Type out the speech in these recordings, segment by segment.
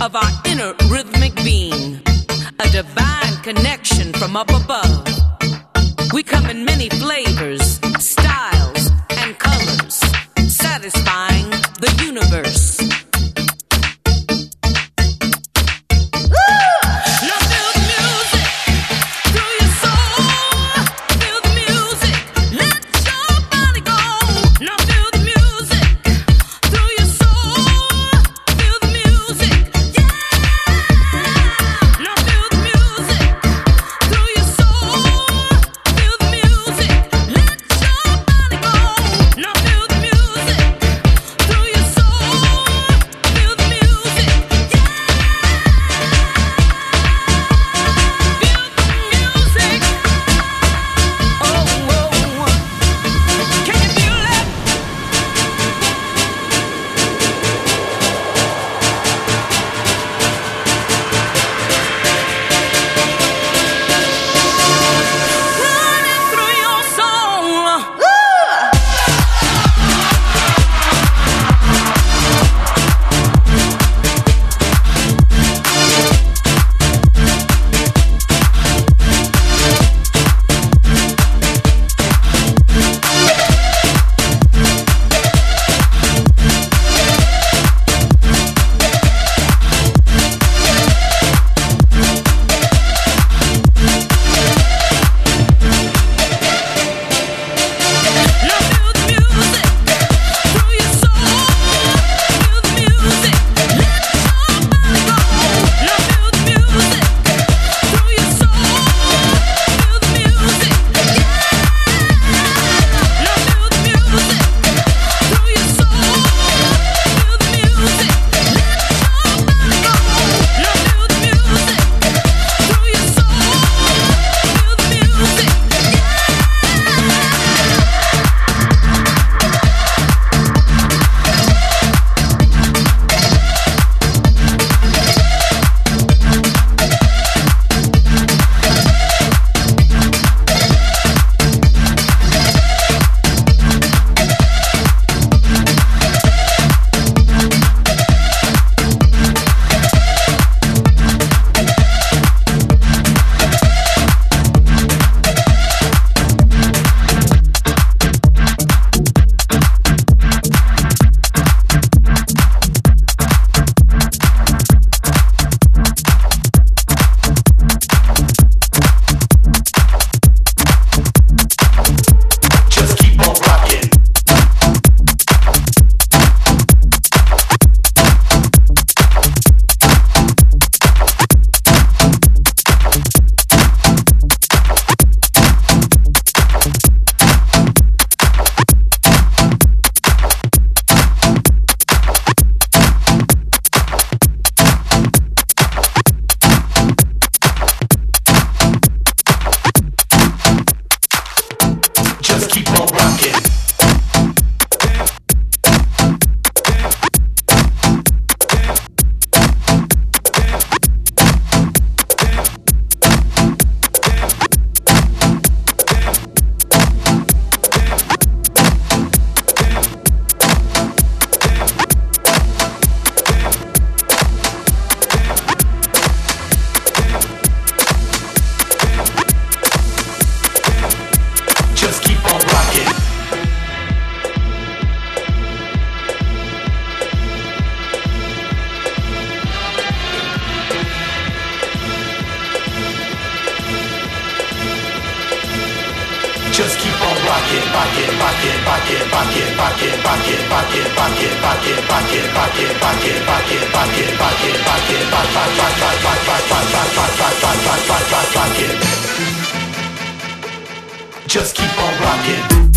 of our inner rhythmic being, a divine connection from up above. We come in many flavors Just keep on rocking.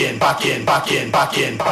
back in, back in, back in, back in, back in.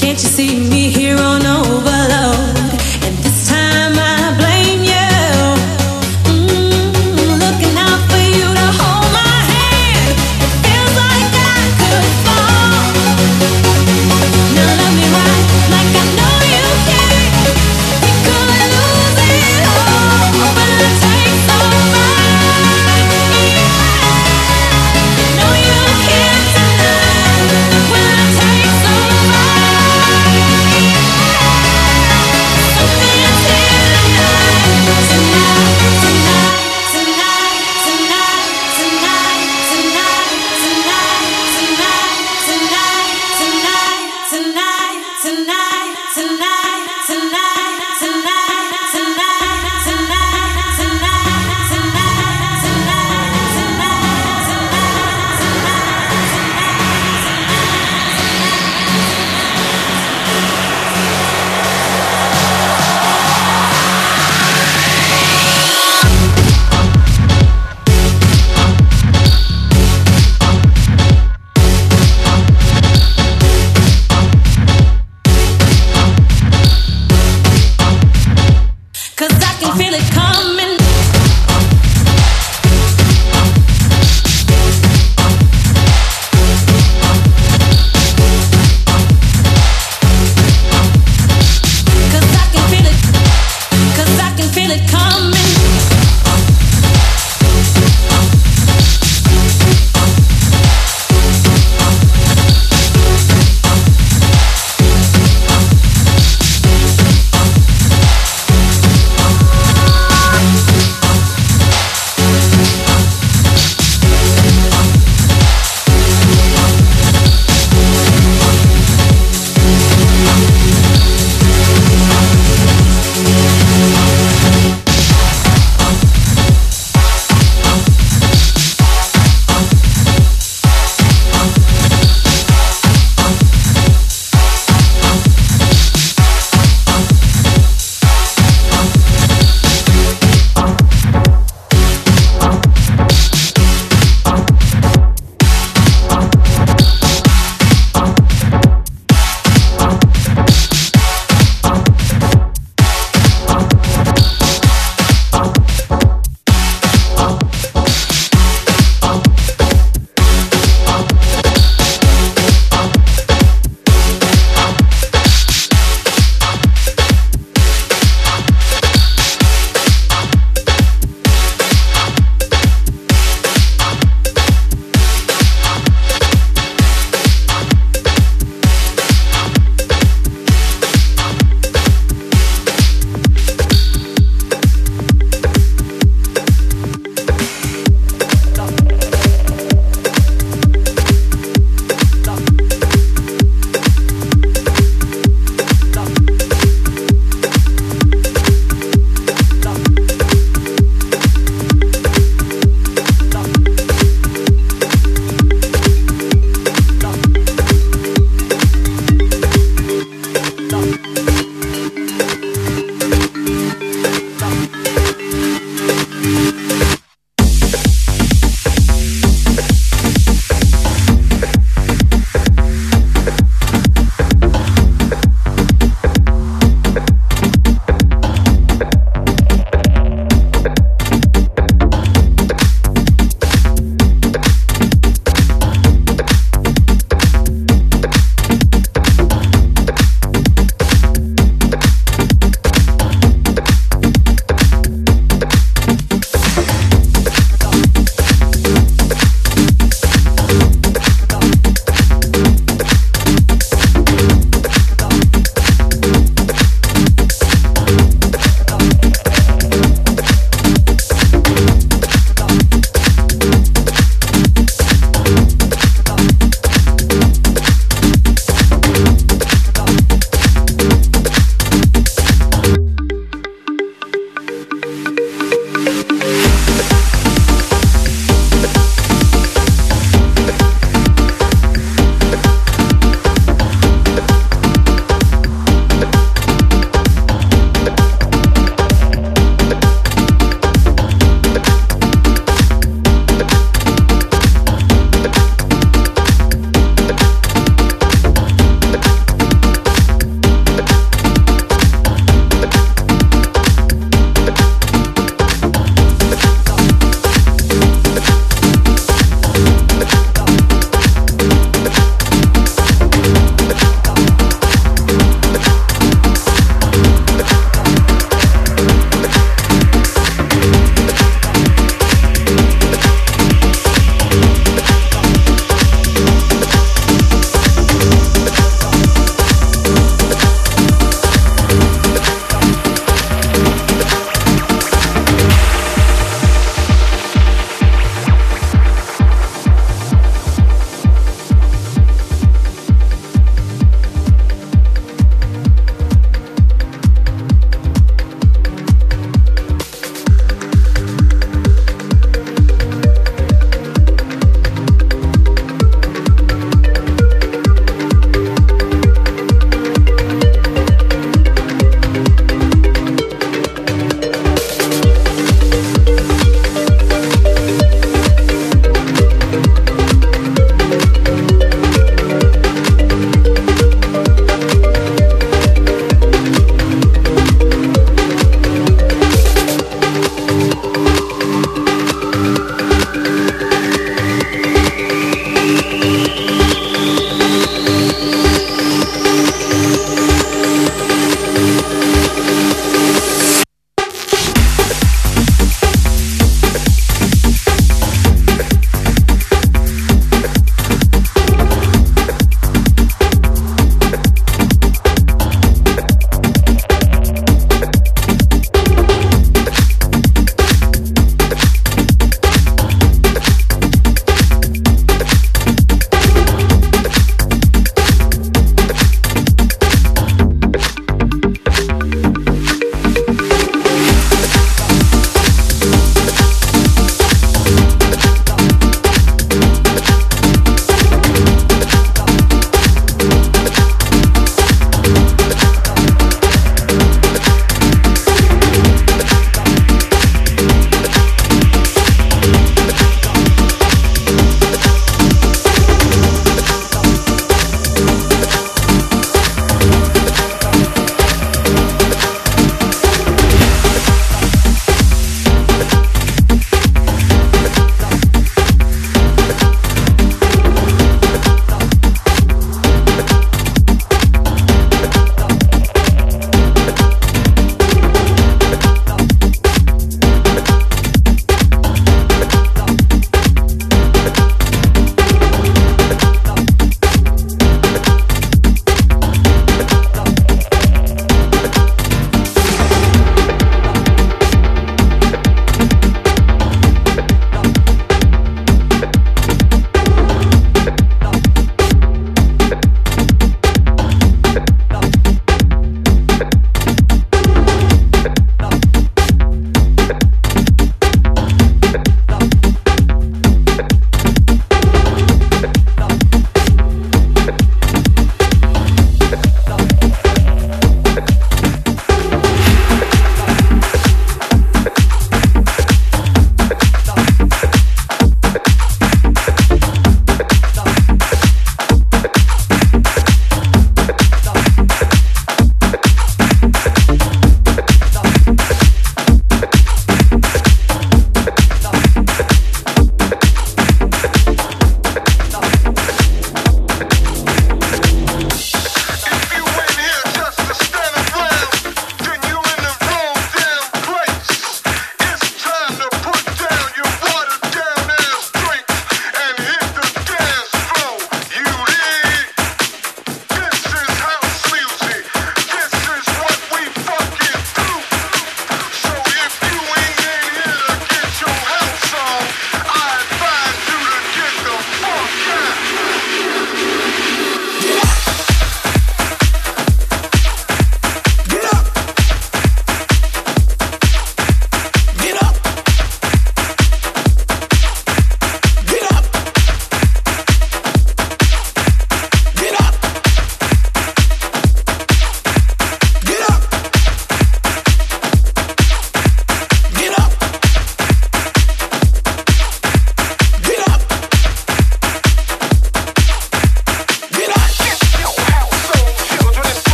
Can't you see me